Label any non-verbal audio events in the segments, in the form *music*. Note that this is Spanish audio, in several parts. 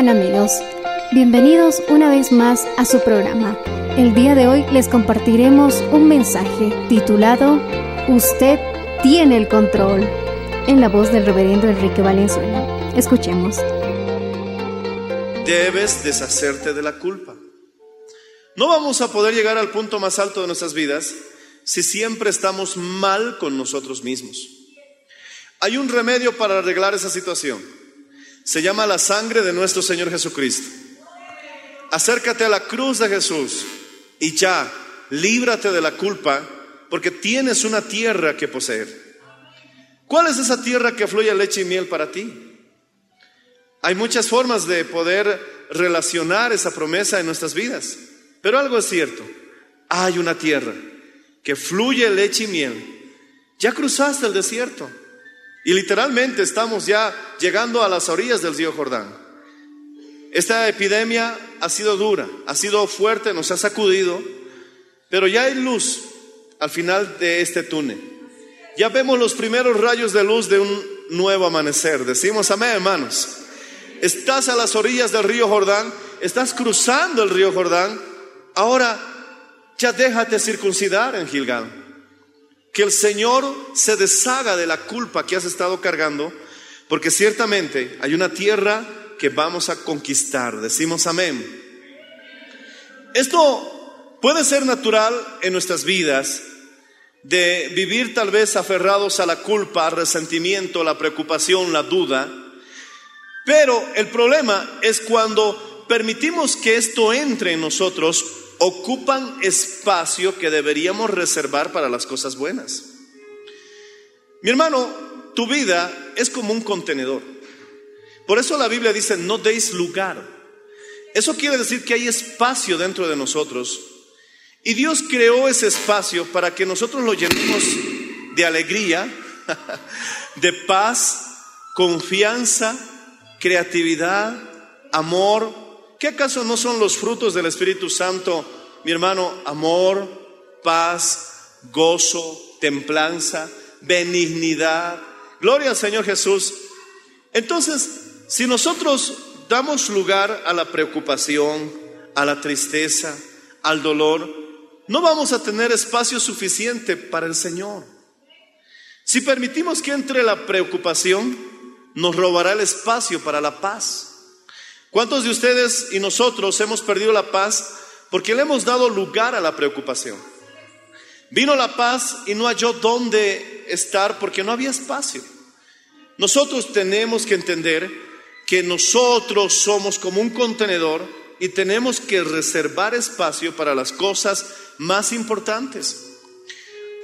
¿Cómo están amigos? Bienvenidos una vez más a su programa. El día de hoy les compartiremos un mensaje titulado Usted tiene el control, en la voz del reverendo Enrique Valenzuela. Escuchemos. Debes deshacerte de la culpa. No vamos a poder llegar al punto más alto de nuestras vidas si siempre estamos mal con nosotros mismos. Hay un remedio para arreglar esa situación. Se llama la sangre de nuestro Señor Jesucristo. Acércate a la cruz de Jesús y ya, líbrate de la culpa porque tienes una tierra que poseer. ¿Cuál es esa tierra que fluye leche y miel para ti? Hay muchas formas de poder relacionar esa promesa en nuestras vidas, pero algo es cierto. Hay una tierra que fluye leche y miel. Ya cruzaste el desierto y literalmente estamos ya llegando a las orillas del río Jordán. Esta epidemia ha sido dura, ha sido fuerte, nos ha sacudido, pero ya hay luz al final de este túnel. Ya vemos los primeros rayos de luz de un nuevo amanecer. Decimos amén, hermanos. Estás a las orillas del río Jordán, estás cruzando el río Jordán. Ahora ya déjate circuncidar en Gilgal. Que el Señor se deshaga de la culpa que has estado cargando, porque ciertamente hay una tierra que vamos a conquistar. Decimos amén. Esto puede ser natural en nuestras vidas, de vivir tal vez aferrados a la culpa, al resentimiento, la preocupación, la duda. Pero el problema es cuando permitimos que esto entre en nosotros, ocupan espacio que deberíamos reservar para las cosas buenas. Mi hermano, tu vida es como un contenedor. Por eso la Biblia dice, no deis lugar. Eso quiere decir que hay espacio dentro de nosotros. Y Dios creó ese espacio para que nosotros lo llenemos de alegría, *laughs* de paz, confianza, creatividad, amor. ¿Qué acaso no son los frutos del Espíritu Santo, mi hermano? Amor, paz, gozo, templanza, benignidad. Gloria al Señor Jesús. Entonces, si nosotros damos lugar a la preocupación, a la tristeza, al dolor, no vamos a tener espacio suficiente para el Señor. Si permitimos que entre la preocupación, nos robará el espacio para la paz. ¿Cuántos de ustedes y nosotros hemos perdido la paz porque le hemos dado lugar a la preocupación? Vino la paz y no halló dónde estar porque no había espacio. Nosotros tenemos que entender que nosotros somos como un contenedor y tenemos que reservar espacio para las cosas más importantes.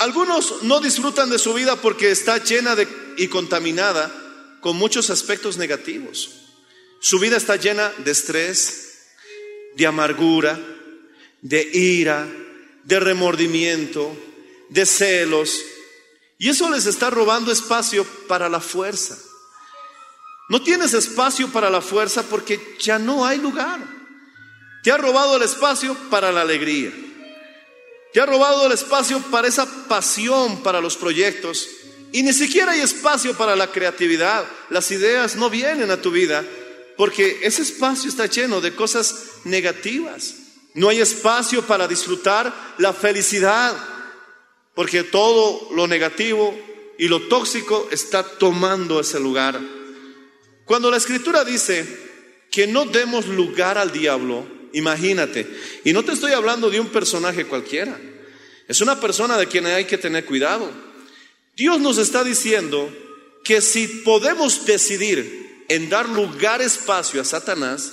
Algunos no disfrutan de su vida porque está llena de, y contaminada con muchos aspectos negativos. Su vida está llena de estrés, de amargura, de ira, de remordimiento, de celos. Y eso les está robando espacio para la fuerza. No tienes espacio para la fuerza porque ya no hay lugar. Te ha robado el espacio para la alegría. Te ha robado el espacio para esa pasión para los proyectos y ni siquiera hay espacio para la creatividad. Las ideas no vienen a tu vida porque ese espacio está lleno de cosas negativas. No hay espacio para disfrutar la felicidad porque todo lo negativo y lo tóxico está tomando ese lugar. Cuando la escritura dice que no demos lugar al diablo, imagínate, y no te estoy hablando de un personaje cualquiera, es una persona de quien hay que tener cuidado. Dios nos está diciendo que si podemos decidir en dar lugar, espacio a Satanás,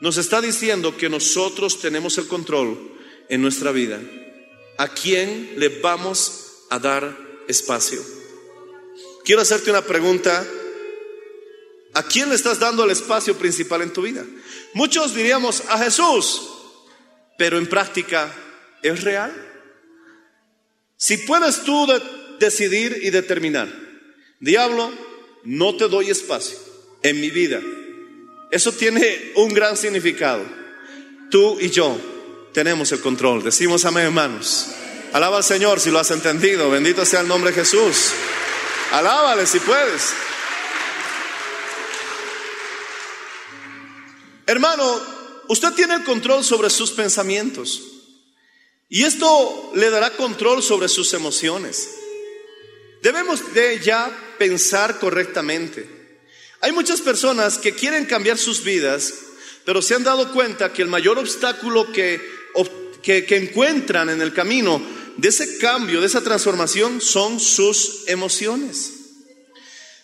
nos está diciendo que nosotros tenemos el control en nuestra vida. ¿A quién le vamos a dar espacio? Quiero hacerte una pregunta. ¿A quién le estás dando el espacio principal en tu vida? Muchos diríamos a Jesús, pero en práctica, ¿es real? Si puedes tú decidir y determinar, diablo, no te doy espacio en mi vida. Eso tiene un gran significado. Tú y yo tenemos el control. Decimos amén, hermanos. Alaba al Señor si lo has entendido. Bendito sea el nombre de Jesús. Alábale si puedes. Hermano, usted tiene el control sobre sus pensamientos. Y esto le dará control sobre sus emociones. Debemos de ya pensar correctamente. Hay muchas personas que quieren cambiar sus vidas, pero se han dado cuenta que el mayor obstáculo que, que, encuentran en el camino de ese cambio, de esa transformación, son sus emociones.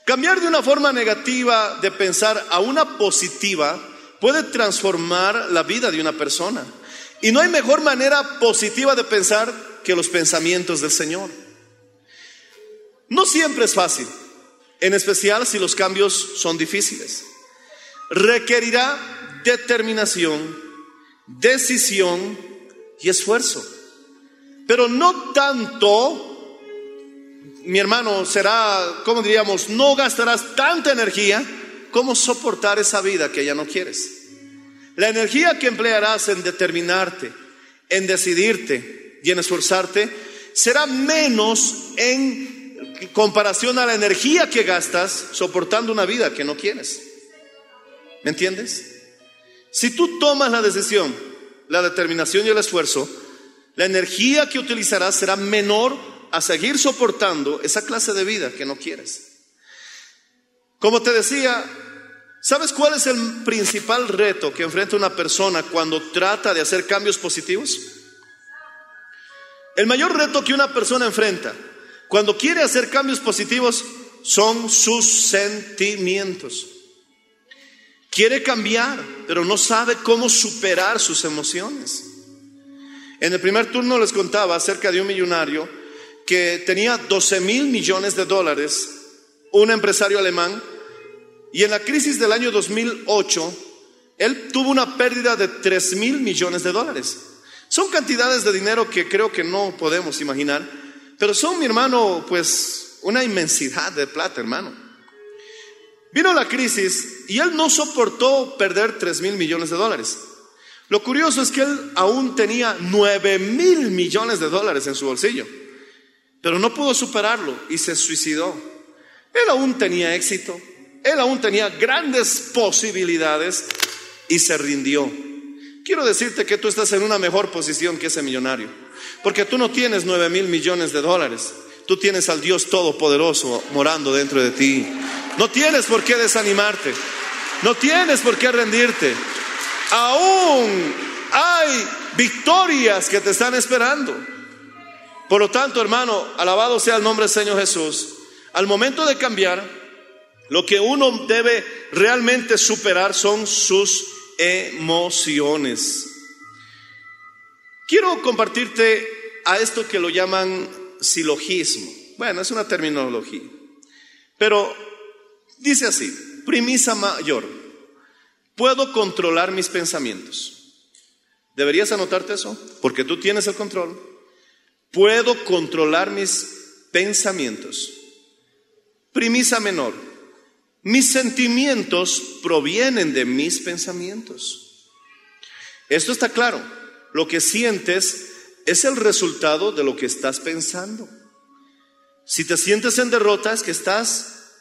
Cambiar de una forma negativa de pensar a una positiva puede transformar la vida de una persona. Y no hay mejor manera positiva de pensar que los pensamientos del Señor. No siempre es fácil, en especial si los cambios son difíciles. Requerirá determinación, decisión y esfuerzo. Pero no tanto, mi hermano, será, como diríamos, no gastarás tanta energía como soportar esa vida que ya no quieres. La energía que emplearás en determinarte, en decidirte y en esforzarte, será menos en comparación a la energía que gastas soportando una vida que no quieres. ¿Me entiendes? Si tú tomas la decisión, la determinación y el esfuerzo, la energía que utilizarás será menor a seguir soportando esa clase de vida que no quieres. Como te decía, ¿sabes cuál es el principal reto que enfrenta una persona cuando trata de hacer cambios positivos? El mayor reto que una persona enfrenta cuando quiere hacer cambios positivos son sus sentimientos. Quiere cambiar, pero no sabe cómo superar sus emociones. En el primer turno les contaba acerca de un millonario que tenía 12 mil millones de dólares, un empresario alemán, y en la crisis del año 2008, él tuvo una pérdida de 3 mil millones de dólares. Son cantidades de dinero que creo que no podemos imaginar, pero son, mi hermano, pues una inmensidad de plata, hermano. Vino la crisis y él no soportó perder 3 mil millones de dólares. Lo curioso es que él aún tenía 9 mil millones de dólares en su bolsillo, pero no pudo superarlo y se suicidó. Él aún tenía éxito, él aún tenía grandes posibilidades y se rindió. Quiero decirte que tú estás en una mejor posición que ese millonario. Porque tú no tienes nueve mil millones de dólares. Tú tienes al Dios Todopoderoso morando dentro de ti. No tienes por qué desanimarte. No tienes por qué rendirte. Aún hay victorias que te están esperando. Por lo tanto, hermano, alabado sea el nombre del Señor Jesús. Al momento de cambiar, lo que uno debe realmente superar son sus emociones. Quiero compartirte a esto que lo llaman silogismo. Bueno, es una terminología. Pero dice así, premisa mayor, puedo controlar mis pensamientos. ¿Deberías anotarte eso? Porque tú tienes el control. Puedo controlar mis pensamientos. Premisa menor, mis sentimientos provienen de mis pensamientos. Esto está claro lo que sientes es el resultado de lo que estás pensando. Si te sientes en derrota es que estás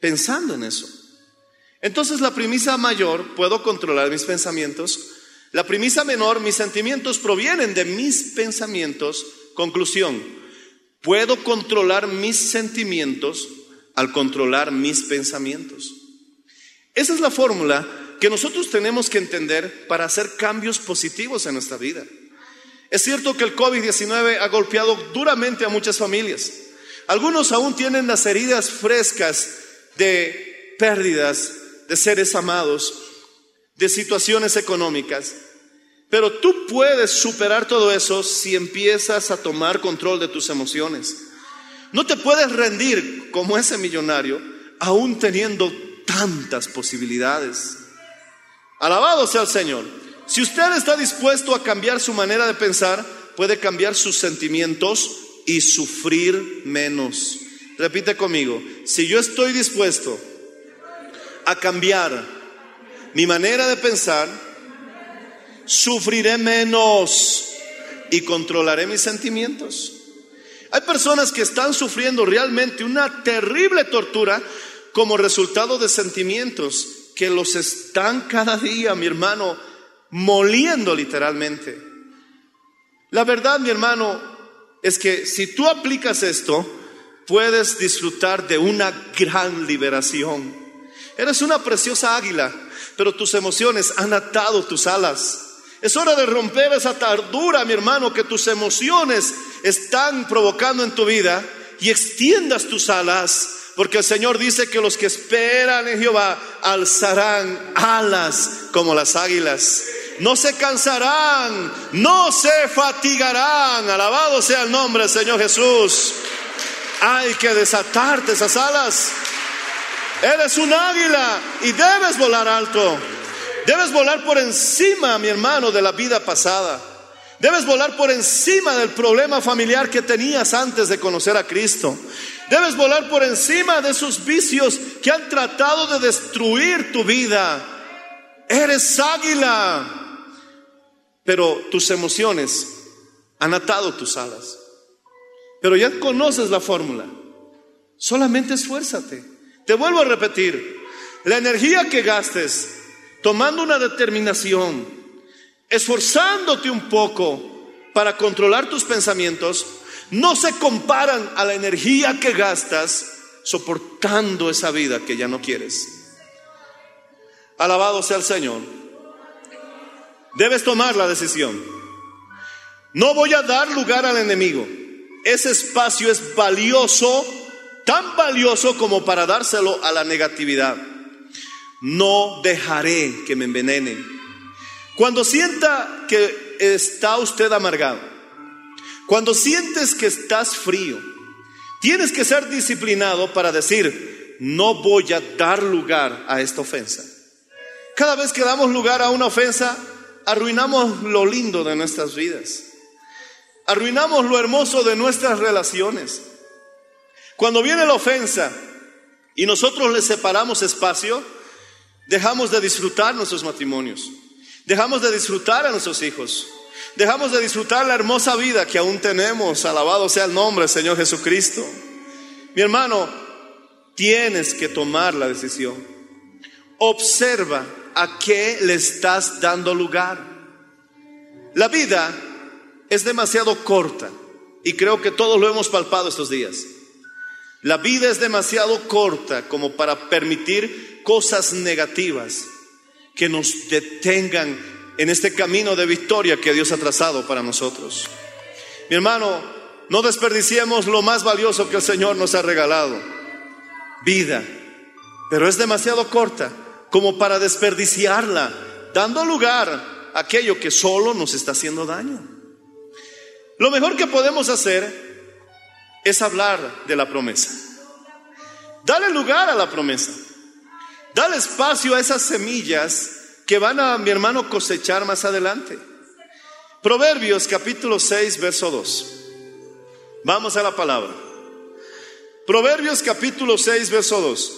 pensando en eso. Entonces la premisa mayor, puedo controlar mis pensamientos. La premisa menor, mis sentimientos provienen de mis pensamientos. Conclusión, puedo controlar mis sentimientos al controlar mis pensamientos. Esa es la fórmula que nosotros tenemos que entender para hacer cambios positivos en nuestra vida. Es cierto que el COVID-19 ha golpeado duramente a muchas familias. Algunos aún tienen las heridas frescas de pérdidas de seres amados, de situaciones económicas. Pero tú puedes superar todo eso si empiezas a tomar control de tus emociones. No te puedes rendir como ese millonario, aún teniendo tantas posibilidades. Alabado sea el Señor. Si usted está dispuesto a cambiar su manera de pensar, puede cambiar sus sentimientos y sufrir menos. Repite conmigo, si yo estoy dispuesto a cambiar mi manera de pensar, sufriré menos y controlaré mis sentimientos. Hay personas que están sufriendo realmente una terrible tortura como resultado de sentimientos que los están cada día, mi hermano, moliendo literalmente. La verdad, mi hermano, es que si tú aplicas esto, puedes disfrutar de una gran liberación. Eres una preciosa águila, pero tus emociones han atado tus alas. Es hora de romper esa tardura, mi hermano, que tus emociones están provocando en tu vida y extiendas tus alas, porque el Señor dice que los que esperan en Jehová alzarán alas como las águilas no se cansarán, no se fatigarán. Alabado sea el nombre del Señor Jesús. Hay que desatarte esas alas. Eres un águila y debes volar alto. Debes volar por encima, mi hermano, de la vida pasada. Debes volar por encima del problema familiar que tenías antes de conocer a Cristo. Debes volar por encima de esos vicios que han tratado de destruir tu vida. Eres águila pero tus emociones han atado tus alas. Pero ya conoces la fórmula. Solamente esfuérzate. Te vuelvo a repetir, la energía que gastes tomando una determinación, esforzándote un poco para controlar tus pensamientos, no se comparan a la energía que gastas soportando esa vida que ya no quieres. Alabado sea el Señor. Debes tomar la decisión. No voy a dar lugar al enemigo. Ese espacio es valioso, tan valioso como para dárselo a la negatividad. No dejaré que me envenene. Cuando sienta que está usted amargado, cuando sientes que estás frío, tienes que ser disciplinado para decir, no voy a dar lugar a esta ofensa. Cada vez que damos lugar a una ofensa, arruinamos lo lindo de nuestras vidas. Arruinamos lo hermoso de nuestras relaciones. Cuando viene la ofensa y nosotros le separamos espacio, dejamos de disfrutar nuestros matrimonios, dejamos de disfrutar a nuestros hijos, dejamos de disfrutar la hermosa vida que aún tenemos. Alabado sea el nombre del Señor Jesucristo. Mi hermano, tienes que tomar la decisión. Observa a qué le estás dando lugar. La vida es demasiado corta y creo que todos lo hemos palpado estos días. La vida es demasiado corta como para permitir cosas negativas que nos detengan en este camino de victoria que Dios ha trazado para nosotros. Mi hermano, no desperdiciemos lo más valioso que el Señor nos ha regalado, vida, pero es demasiado corta como para desperdiciarla, dando lugar a aquello que solo nos está haciendo daño. Lo mejor que podemos hacer es hablar de la promesa. Dale lugar a la promesa. Dale espacio a esas semillas que van a mi hermano cosechar más adelante. Proverbios capítulo 6, verso 2. Vamos a la palabra. Proverbios capítulo 6, verso 2.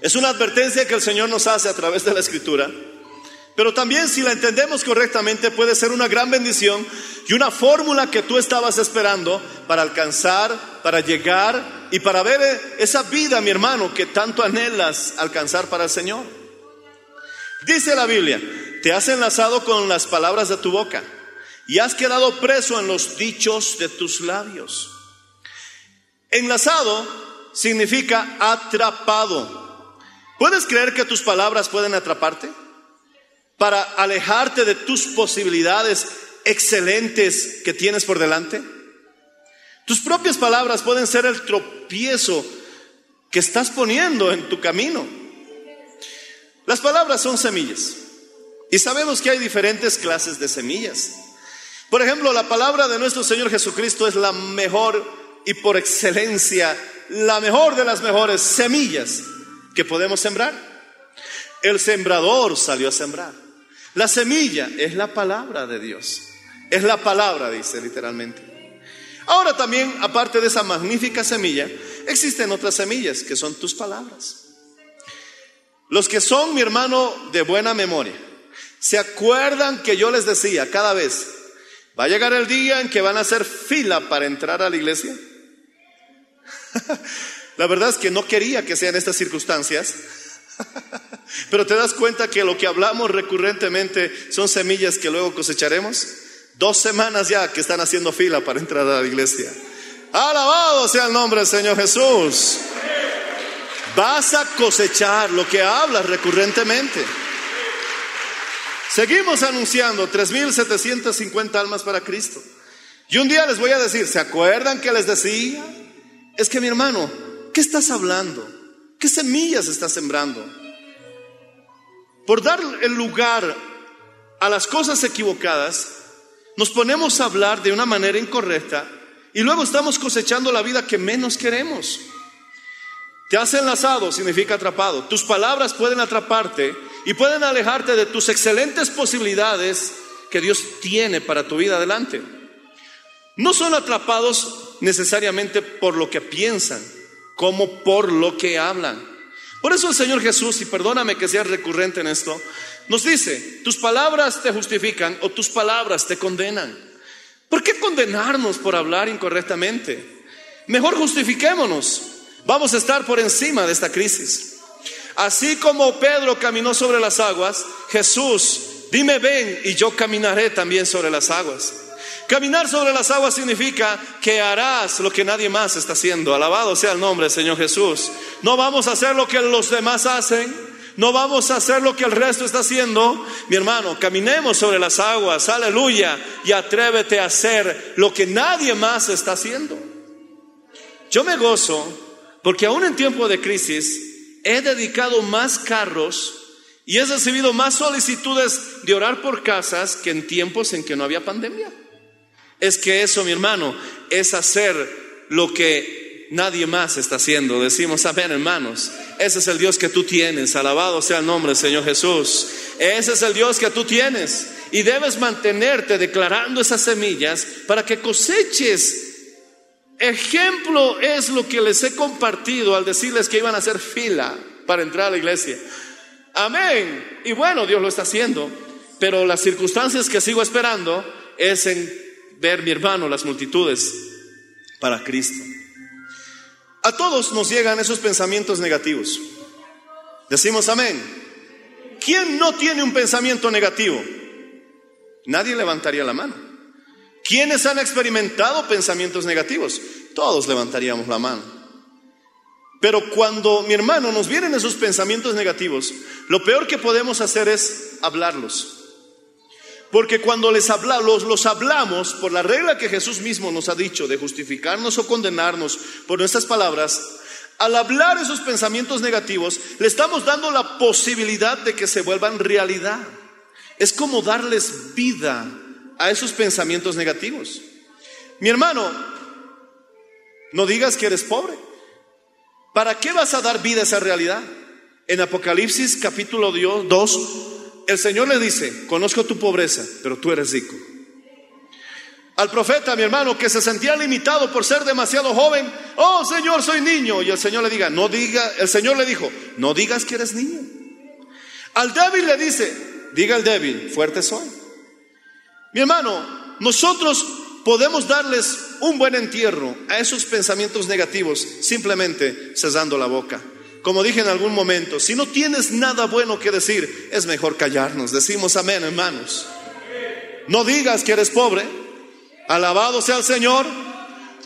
Es una advertencia que el Señor nos hace a través de la escritura. Pero también si la entendemos correctamente puede ser una gran bendición y una fórmula que tú estabas esperando para alcanzar, para llegar y para ver esa vida, mi hermano, que tanto anhelas alcanzar para el Señor. Dice la Biblia, te has enlazado con las palabras de tu boca y has quedado preso en los dichos de tus labios. Enlazado significa atrapado. ¿Puedes creer que tus palabras pueden atraparte? Para alejarte de tus posibilidades excelentes que tienes por delante. Tus propias palabras pueden ser el tropiezo que estás poniendo en tu camino. Las palabras son semillas. Y sabemos que hay diferentes clases de semillas. Por ejemplo, la palabra de nuestro Señor Jesucristo es la mejor y por excelencia, la mejor de las mejores semillas que podemos sembrar. El sembrador salió a sembrar. La semilla es la palabra de Dios. Es la palabra, dice literalmente. Ahora también, aparte de esa magnífica semilla, existen otras semillas que son tus palabras. Los que son, mi hermano, de buena memoria, ¿se acuerdan que yo les decía cada vez, va a llegar el día en que van a hacer fila para entrar a la iglesia? *laughs* la verdad es que no quería que sean estas circunstancias. *laughs* Pero te das cuenta que lo que hablamos recurrentemente son semillas que luego cosecharemos. Dos semanas ya que están haciendo fila para entrar a la iglesia. Alabado sea el nombre del Señor Jesús. Vas a cosechar lo que hablas recurrentemente. Seguimos anunciando 3.750 almas para Cristo. Y un día les voy a decir, ¿se acuerdan que les decía? Es que mi hermano, ¿qué estás hablando? ¿Qué semillas estás sembrando? Por dar el lugar a las cosas equivocadas, nos ponemos a hablar de una manera incorrecta y luego estamos cosechando la vida que menos queremos. Te has enlazado significa atrapado. Tus palabras pueden atraparte y pueden alejarte de tus excelentes posibilidades que Dios tiene para tu vida adelante. No son atrapados necesariamente por lo que piensan, como por lo que hablan. Por eso el Señor Jesús, y perdóname que sea recurrente en esto, nos dice, tus palabras te justifican o tus palabras te condenan. ¿Por qué condenarnos por hablar incorrectamente? Mejor justifiquémonos. Vamos a estar por encima de esta crisis. Así como Pedro caminó sobre las aguas, Jesús, dime ven y yo caminaré también sobre las aguas. Caminar sobre las aguas significa que harás lo que nadie más está haciendo. Alabado sea el nombre Señor Jesús. No vamos a hacer lo que los demás hacen. No vamos a hacer lo que el resto está haciendo. Mi hermano, caminemos sobre las aguas. Aleluya. Y atrévete a hacer lo que nadie más está haciendo. Yo me gozo porque aún en tiempo de crisis he dedicado más carros y he recibido más solicitudes de orar por casas que en tiempos en que no había pandemia. Es que eso, mi hermano, es hacer lo que nadie más está haciendo. Decimos, amén, hermanos. Ese es el Dios que tú tienes. Alabado sea el nombre del Señor Jesús. Ese es el Dios que tú tienes. Y debes mantenerte declarando esas semillas para que coseches. Ejemplo es lo que les he compartido al decirles que iban a hacer fila para entrar a la iglesia. Amén. Y bueno, Dios lo está haciendo. Pero las circunstancias que sigo esperando es en ver, mi hermano, las multitudes para Cristo. A todos nos llegan esos pensamientos negativos. Decimos amén. ¿Quién no tiene un pensamiento negativo? Nadie levantaría la mano. ¿Quiénes han experimentado pensamientos negativos? Todos levantaríamos la mano. Pero cuando, mi hermano, nos vienen esos pensamientos negativos, lo peor que podemos hacer es hablarlos. Porque cuando les hablamos, los hablamos por la regla que Jesús mismo nos ha dicho de justificarnos o condenarnos por nuestras palabras, al hablar esos pensamientos negativos, le estamos dando la posibilidad de que se vuelvan realidad. Es como darles vida a esos pensamientos negativos. Mi hermano, no digas que eres pobre. ¿Para qué vas a dar vida a esa realidad? En Apocalipsis capítulo 2, el Señor le dice, conozco tu pobreza, pero tú eres rico. Al profeta, mi hermano, que se sentía limitado por ser demasiado joven, oh Señor, soy niño. Y el Señor le diga, no diga, el Señor le dijo, no digas que eres niño. Al débil le dice, diga el débil, fuerte soy. Mi hermano, nosotros podemos darles un buen entierro a esos pensamientos negativos simplemente cesando la boca. Como dije en algún momento, si no tienes nada bueno que decir, es mejor callarnos. Decimos amén, hermanos. No digas que eres pobre. Alabado sea el Señor.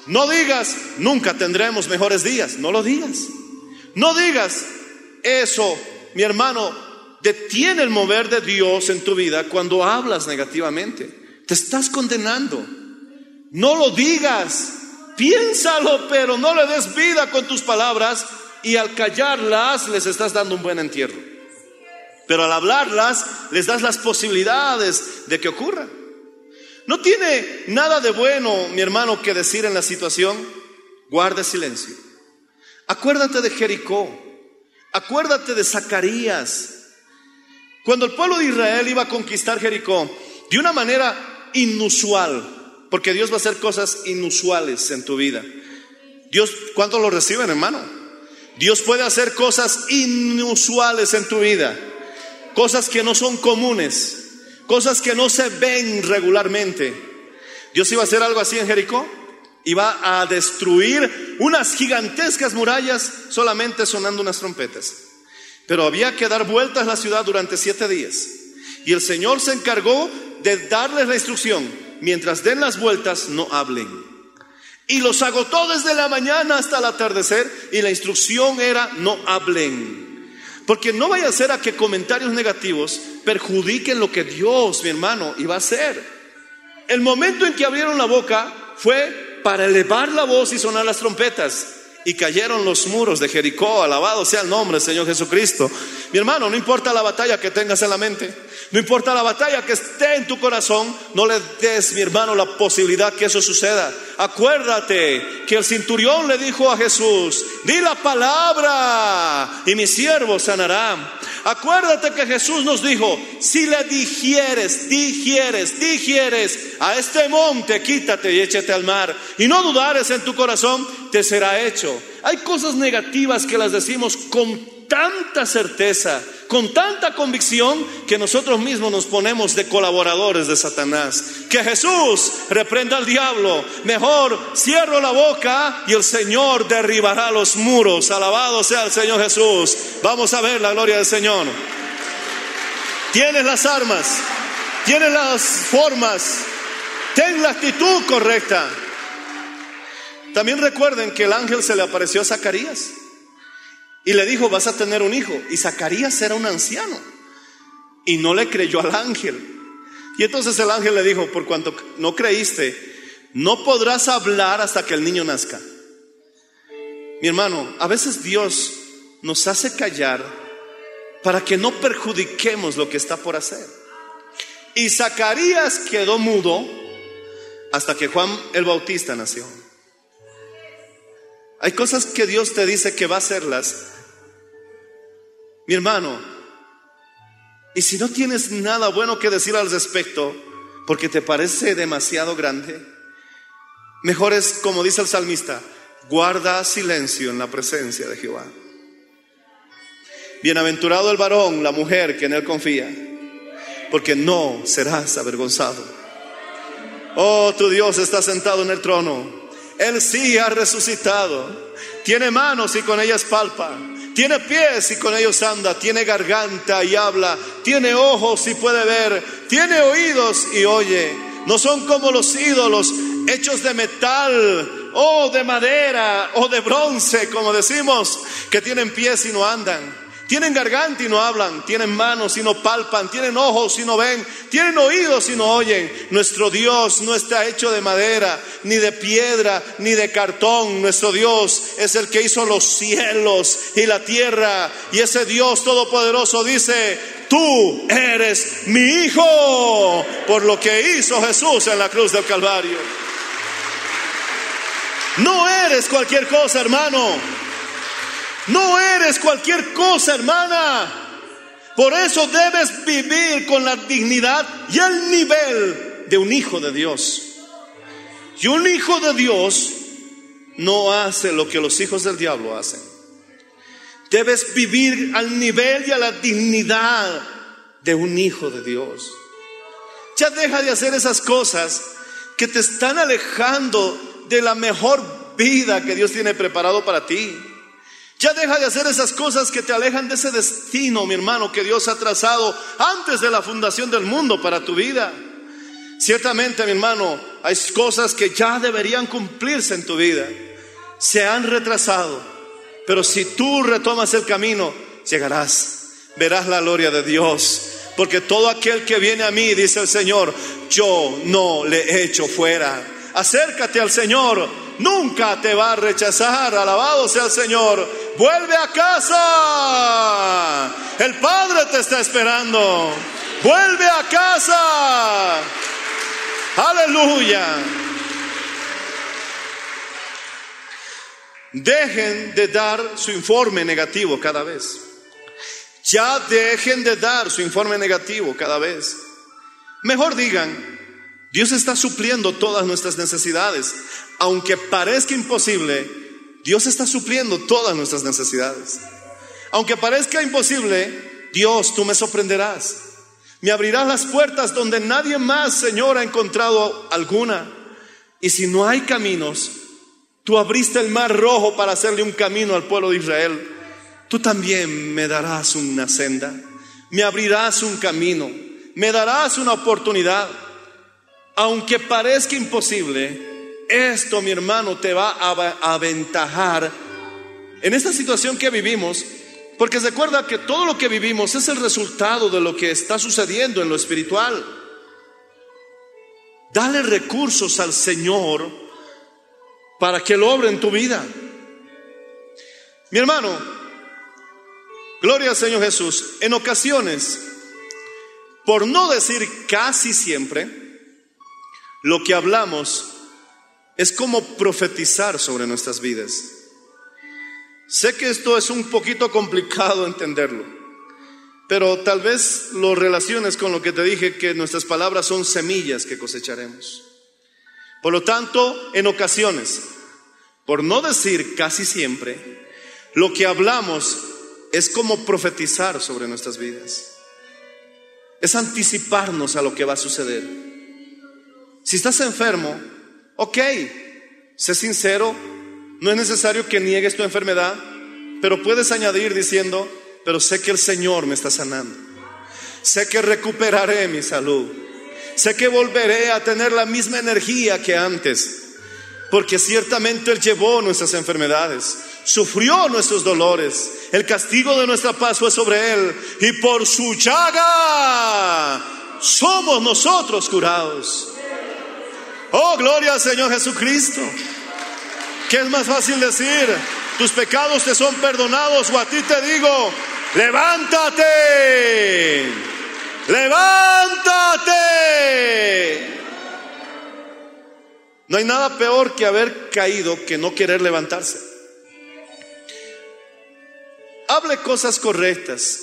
No digas, nunca tendremos mejores días. No lo digas. No digas, eso, mi hermano, detiene el mover de Dios en tu vida cuando hablas negativamente. Te estás condenando. No lo digas. Piénsalo, pero no le des vida con tus palabras y al callarlas les estás dando un buen entierro. Pero al hablarlas les das las posibilidades de que ocurra. No tiene nada de bueno, mi hermano, que decir en la situación. Guarda silencio. Acuérdate de Jericó. Acuérdate de Zacarías. Cuando el pueblo de Israel iba a conquistar Jericó, de una manera inusual, porque Dios va a hacer cosas inusuales en tu vida. Dios, ¿cuánto lo reciben, hermano? Dios puede hacer cosas inusuales en tu vida, cosas que no son comunes, cosas que no se ven regularmente. Dios iba a hacer algo así en Jericó, iba a destruir unas gigantescas murallas solamente sonando unas trompetas. Pero había que dar vueltas a la ciudad durante siete días. Y el Señor se encargó de darles la instrucción, mientras den las vueltas, no hablen. Y los agotó desde la mañana hasta el atardecer y la instrucción era no hablen. Porque no vaya a ser a que comentarios negativos perjudiquen lo que Dios, mi hermano, iba a hacer. El momento en que abrieron la boca fue para elevar la voz y sonar las trompetas. Y cayeron los muros de Jericó, alabado sea el nombre del Señor Jesucristo. Mi hermano, no importa la batalla que tengas en la mente, no importa la batalla que esté en tu corazón, no le des, mi hermano, la posibilidad que eso suceda. Acuérdate que el cinturión le dijo a Jesús, di la palabra y mi siervo sanará. Acuérdate que Jesús nos dijo, si le digieres, digieres, digieres a este monte, quítate y échate al mar. Y no dudares en tu corazón, te será hecho. Hay cosas negativas que las decimos con tanta certeza, con tanta convicción, que nosotros mismos nos ponemos de colaboradores de Satanás. Que Jesús reprenda al diablo. Mejor cierro la boca y el Señor derribará los muros. Alabado sea el Señor Jesús. Vamos a ver la gloria del Señor. Tienes las armas, tienes las formas, ten la actitud correcta. También recuerden que el ángel se le apareció a Zacarías. Y le dijo, vas a tener un hijo. Y Zacarías era un anciano. Y no le creyó al ángel. Y entonces el ángel le dijo, por cuanto no creíste, no podrás hablar hasta que el niño nazca. Mi hermano, a veces Dios nos hace callar para que no perjudiquemos lo que está por hacer. Y Zacarías quedó mudo hasta que Juan el Bautista nació. Hay cosas que Dios te dice que va a hacerlas mi hermano, y si no tienes nada bueno que decir al respecto, porque te parece demasiado grande, mejor es, como dice el salmista, guarda silencio en la presencia de Jehová. Bienaventurado el varón, la mujer que en él confía, porque no serás avergonzado. Oh, tu Dios está sentado en el trono. Él sí ha resucitado. Tiene manos y con ellas palpa. Tiene pies y con ellos anda, tiene garganta y habla, tiene ojos y puede ver, tiene oídos y oye. No son como los ídolos hechos de metal o de madera o de bronce, como decimos, que tienen pies y no andan tienen garganta y no hablan, tienen manos y no palpan, tienen ojos y no ven, tienen oídos y no oyen. Nuestro Dios no está hecho de madera, ni de piedra, ni de cartón. Nuestro Dios es el que hizo los cielos y la tierra. Y ese Dios todopoderoso dice, tú eres mi hijo, por lo que hizo Jesús en la cruz del Calvario. No eres cualquier cosa, hermano. No eres cualquier cosa, hermana. Por eso debes vivir con la dignidad y el nivel de un hijo de Dios. Y un hijo de Dios no hace lo que los hijos del diablo hacen. Debes vivir al nivel y a la dignidad de un hijo de Dios. Ya deja de hacer esas cosas que te están alejando de la mejor vida que Dios tiene preparado para ti. Ya deja de hacer esas cosas que te alejan de ese destino, mi hermano, que Dios ha trazado antes de la fundación del mundo para tu vida. Ciertamente, mi hermano, hay cosas que ya deberían cumplirse en tu vida. Se han retrasado. Pero si tú retomas el camino, llegarás. Verás la gloria de Dios. Porque todo aquel que viene a mí, dice el Señor, yo no le echo fuera. Acércate al Señor, nunca te va a rechazar. Alabado sea el Señor. Vuelve a casa. El Padre te está esperando. Vuelve a casa. Aleluya. Dejen de dar su informe negativo cada vez. Ya dejen de dar su informe negativo cada vez. Mejor digan, Dios está supliendo todas nuestras necesidades. Aunque parezca imposible, Dios está supliendo todas nuestras necesidades. Aunque parezca imposible, Dios, tú me sorprenderás. Me abrirás las puertas donde nadie más, Señor, ha encontrado alguna. Y si no hay caminos, tú abriste el mar rojo para hacerle un camino al pueblo de Israel. Tú también me darás una senda, me abrirás un camino, me darás una oportunidad. Aunque parezca imposible, esto, mi hermano, te va a aventajar en esta situación que vivimos porque recuerda que todo lo que vivimos es el resultado de lo que está sucediendo en lo espiritual. Dale recursos al Señor para que lo obre en tu vida. Mi hermano, gloria al Señor Jesús, en ocasiones, por no decir casi siempre, lo que hablamos es como profetizar sobre nuestras vidas. Sé que esto es un poquito complicado entenderlo, pero tal vez lo relaciones con lo que te dije, que nuestras palabras son semillas que cosecharemos. Por lo tanto, en ocasiones, por no decir casi siempre, lo que hablamos es como profetizar sobre nuestras vidas. Es anticiparnos a lo que va a suceder. Si estás enfermo, ok, sé sincero, no es necesario que niegues tu enfermedad, pero puedes añadir diciendo, pero sé que el Señor me está sanando. Sé que recuperaré mi salud. Sé que volveré a tener la misma energía que antes. Porque ciertamente Él llevó nuestras enfermedades, sufrió nuestros dolores. El castigo de nuestra paz fue sobre Él. Y por su llaga somos nosotros curados. Oh, gloria al Señor Jesucristo. ¿Qué es más fácil decir? Tus pecados te son perdonados o a ti te digo, levántate, levántate. No hay nada peor que haber caído que no querer levantarse. Hable cosas correctas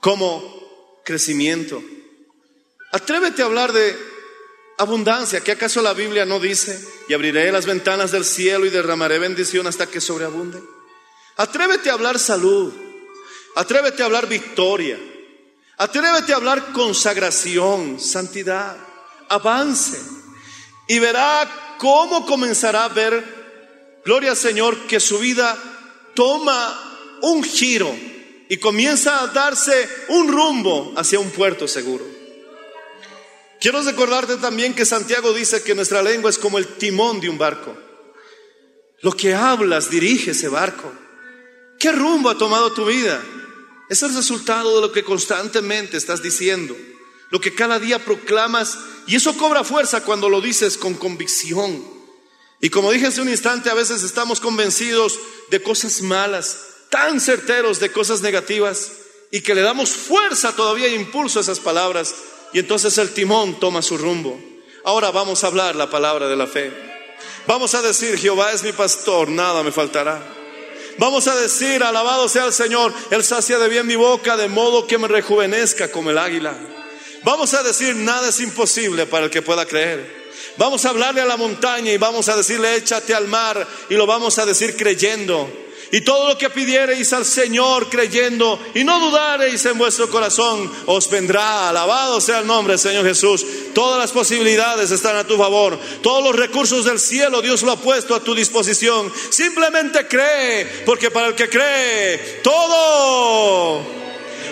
como crecimiento. Atrévete a hablar de abundancia. ¿Qué acaso la Biblia no dice? Y abriré las ventanas del cielo y derramaré bendición hasta que sobreabunde. Atrévete a hablar salud. Atrévete a hablar victoria. Atrévete a hablar consagración, santidad, avance. Y verá cómo comenzará a ver, gloria al Señor, que su vida toma un giro y comienza a darse un rumbo hacia un puerto seguro. Quiero recordarte también que Santiago dice que nuestra lengua es como el timón de un barco. Lo que hablas dirige ese barco. ¿Qué rumbo ha tomado tu vida? Es el resultado de lo que constantemente estás diciendo, lo que cada día proclamas y eso cobra fuerza cuando lo dices con convicción. Y como dije hace un instante, a veces estamos convencidos de cosas malas, tan certeros de cosas negativas y que le damos fuerza todavía e impulso a esas palabras y entonces el timón toma su rumbo. Ahora vamos a hablar la palabra de la fe. Vamos a decir, Jehová es mi pastor, nada me faltará. Vamos a decir, alabado sea el Señor, Él sacia de bien mi boca, de modo que me rejuvenezca como el águila. Vamos a decir, nada es imposible para el que pueda creer. Vamos a hablarle a la montaña y vamos a decirle, échate al mar y lo vamos a decir creyendo. Y todo lo que pidiereis al Señor creyendo y no dudareis en vuestro corazón, os vendrá. Alabado sea el nombre del Señor Jesús. Todas las posibilidades están a tu favor. Todos los recursos del cielo Dios lo ha puesto a tu disposición. Simplemente cree, porque para el que cree, todo.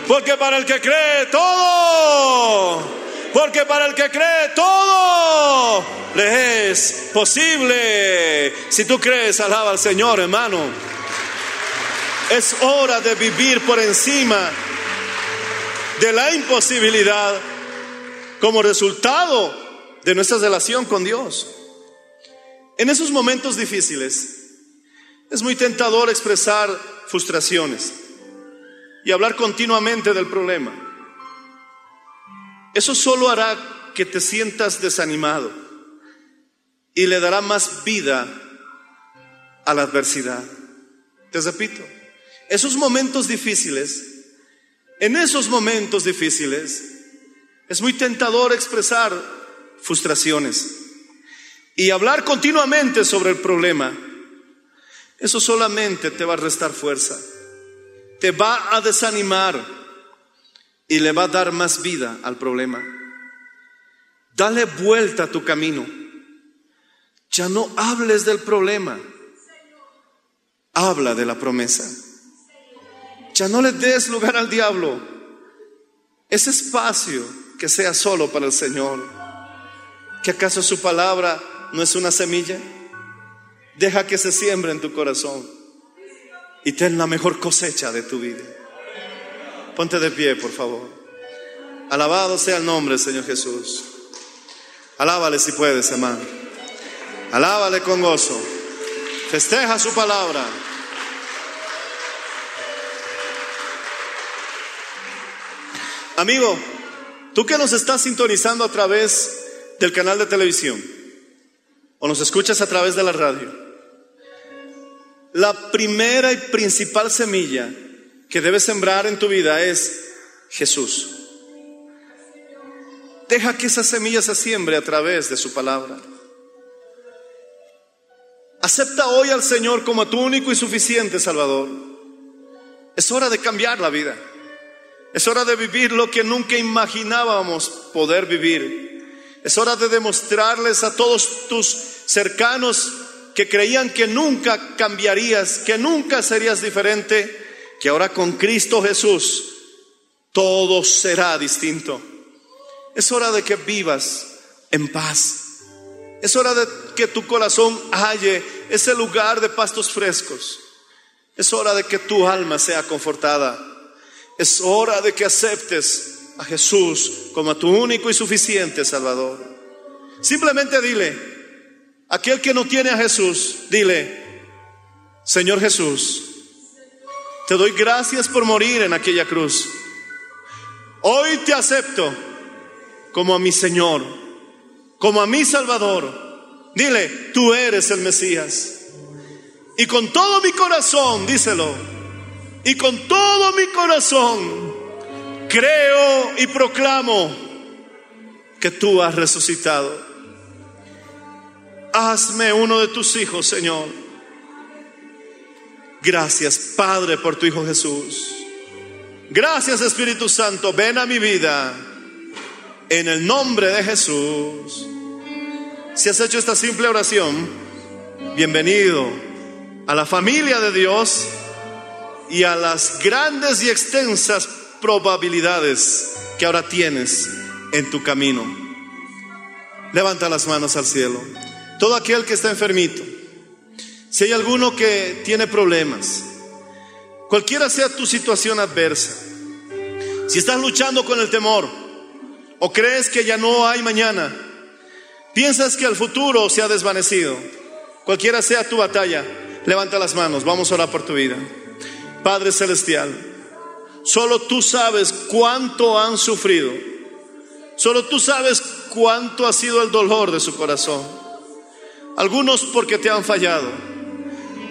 Porque para el que cree, todo. Porque para el que cree todo le es posible. Si tú crees, alaba al Señor, hermano. Es hora de vivir por encima de la imposibilidad como resultado de nuestra relación con Dios. En esos momentos difíciles es muy tentador expresar frustraciones y hablar continuamente del problema. Eso solo hará que te sientas desanimado y le dará más vida a la adversidad. Te repito, esos momentos difíciles, en esos momentos difíciles, es muy tentador expresar frustraciones y hablar continuamente sobre el problema. Eso solamente te va a restar fuerza, te va a desanimar y le va a dar más vida al problema. Dale vuelta a tu camino. Ya no hables del problema. Habla de la promesa. Ya no le des lugar al diablo. Ese espacio que sea solo para el Señor. ¿Que acaso su palabra no es una semilla? Deja que se siembre en tu corazón y ten la mejor cosecha de tu vida. Ponte de pie, por favor. Alabado sea el nombre, Señor Jesús. Alábale si puedes, hermano. Alábale con gozo. Festeja su palabra. Amigo, tú que nos estás sintonizando a través del canal de televisión o nos escuchas a través de la radio, la primera y principal semilla que debes sembrar en tu vida es Jesús. Deja que esa semilla se siembre a través de su palabra. Acepta hoy al Señor como tu único y suficiente Salvador. Es hora de cambiar la vida. Es hora de vivir lo que nunca imaginábamos poder vivir. Es hora de demostrarles a todos tus cercanos que creían que nunca cambiarías, que nunca serías diferente, que ahora con Cristo Jesús todo será distinto. Es hora de que vivas en paz. Es hora de que tu corazón halle ese lugar de pastos frescos. Es hora de que tu alma sea confortada. Es hora de que aceptes a Jesús como tu único y suficiente Salvador. Simplemente dile, aquel que no tiene a Jesús, dile, Señor Jesús, te doy gracias por morir en aquella cruz. Hoy te acepto como a mi Señor, como a mi Salvador. Dile, tú eres el Mesías. Y con todo mi corazón, díselo, y con todo mi corazón, creo y proclamo que tú has resucitado. Hazme uno de tus hijos, Señor Gracias, Padre, por tu Hijo Jesús. Gracias, Espíritu Santo. Ven a mi vida. En el nombre de Jesús. Si has hecho esta simple oración, bienvenido a la familia de Dios y a las grandes y extensas probabilidades que ahora tienes en tu camino. Levanta las manos al cielo. Todo aquel que está enfermito, si hay alguno que tiene problemas, cualquiera sea tu situación adversa, si estás luchando con el temor o crees que ya no hay mañana, piensas que el futuro se ha desvanecido, cualquiera sea tu batalla, levanta las manos, vamos a orar por tu vida. Padre Celestial, solo tú sabes cuánto han sufrido, solo tú sabes cuánto ha sido el dolor de su corazón, algunos porque te han fallado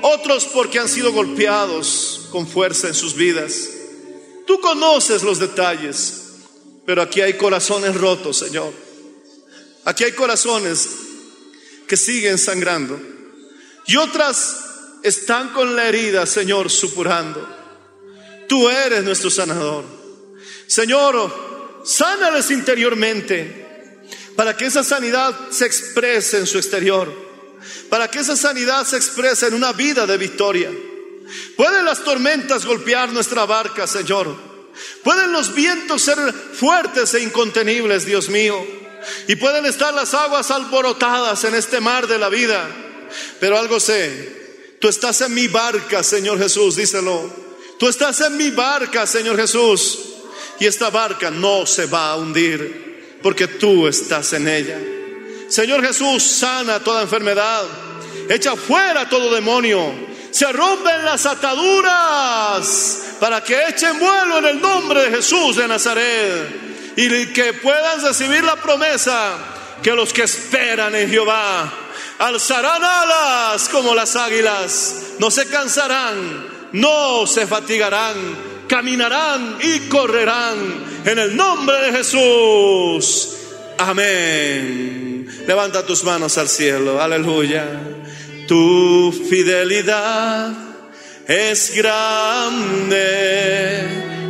otros porque han sido golpeados con fuerza en sus vidas. Tú conoces los detalles, pero aquí hay corazones rotos, Señor. Aquí hay corazones que siguen sangrando y otras están con la herida, Señor, supurando. Tú eres nuestro sanador. Señor, sánales interiormente para que esa sanidad se exprese en su exterior, para que esa sanidad se exprese en una vida de victoria. Pueden las tormentas golpear nuestra barca, Señor. Pueden los vientos ser fuertes e incontenibles, Dios mío. Y pueden estar las aguas alborotadas en este mar de la vida. Pero algo sé, tú estás en mi barca, Señor Jesús, díselo. Tú estás en mi barca, Señor Jesús. Y esta barca no se va a hundir porque tú estás en ella. Señor Jesús, sana toda enfermedad. Echa fuera todo demonio se rompen las ataduras para que echen vuelo en el nombre de Jesús de Nazaret y que puedan recibir la promesa que los que esperan en Jehová alzarán alas como las águilas, no se cansarán, no se fatigarán, caminarán y correrán en el nombre de Jesús. Amén. Levanta tus manos al cielo, aleluya. Tu fidelidad es grande.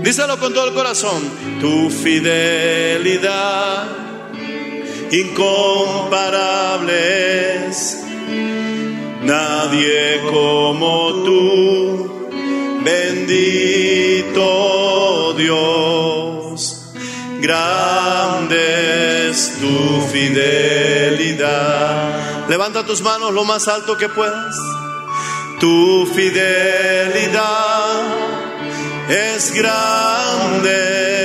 Díselo con todo el corazón. Tu fidelidad incomparable es. Nadie como tú, bendito Dios. Grande es tu fidelidad. Levanta tus manos lo más alto que puedas. Tu fidelidad es grande.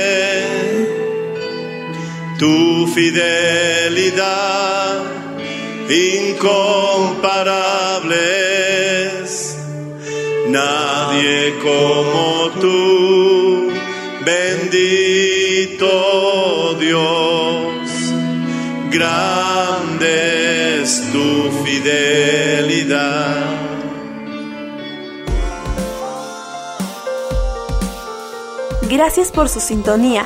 Tu fidelidad incomparable es. Nadie como tú, bendito Dios. Grande tu fidelidad. Gracias por su sintonía.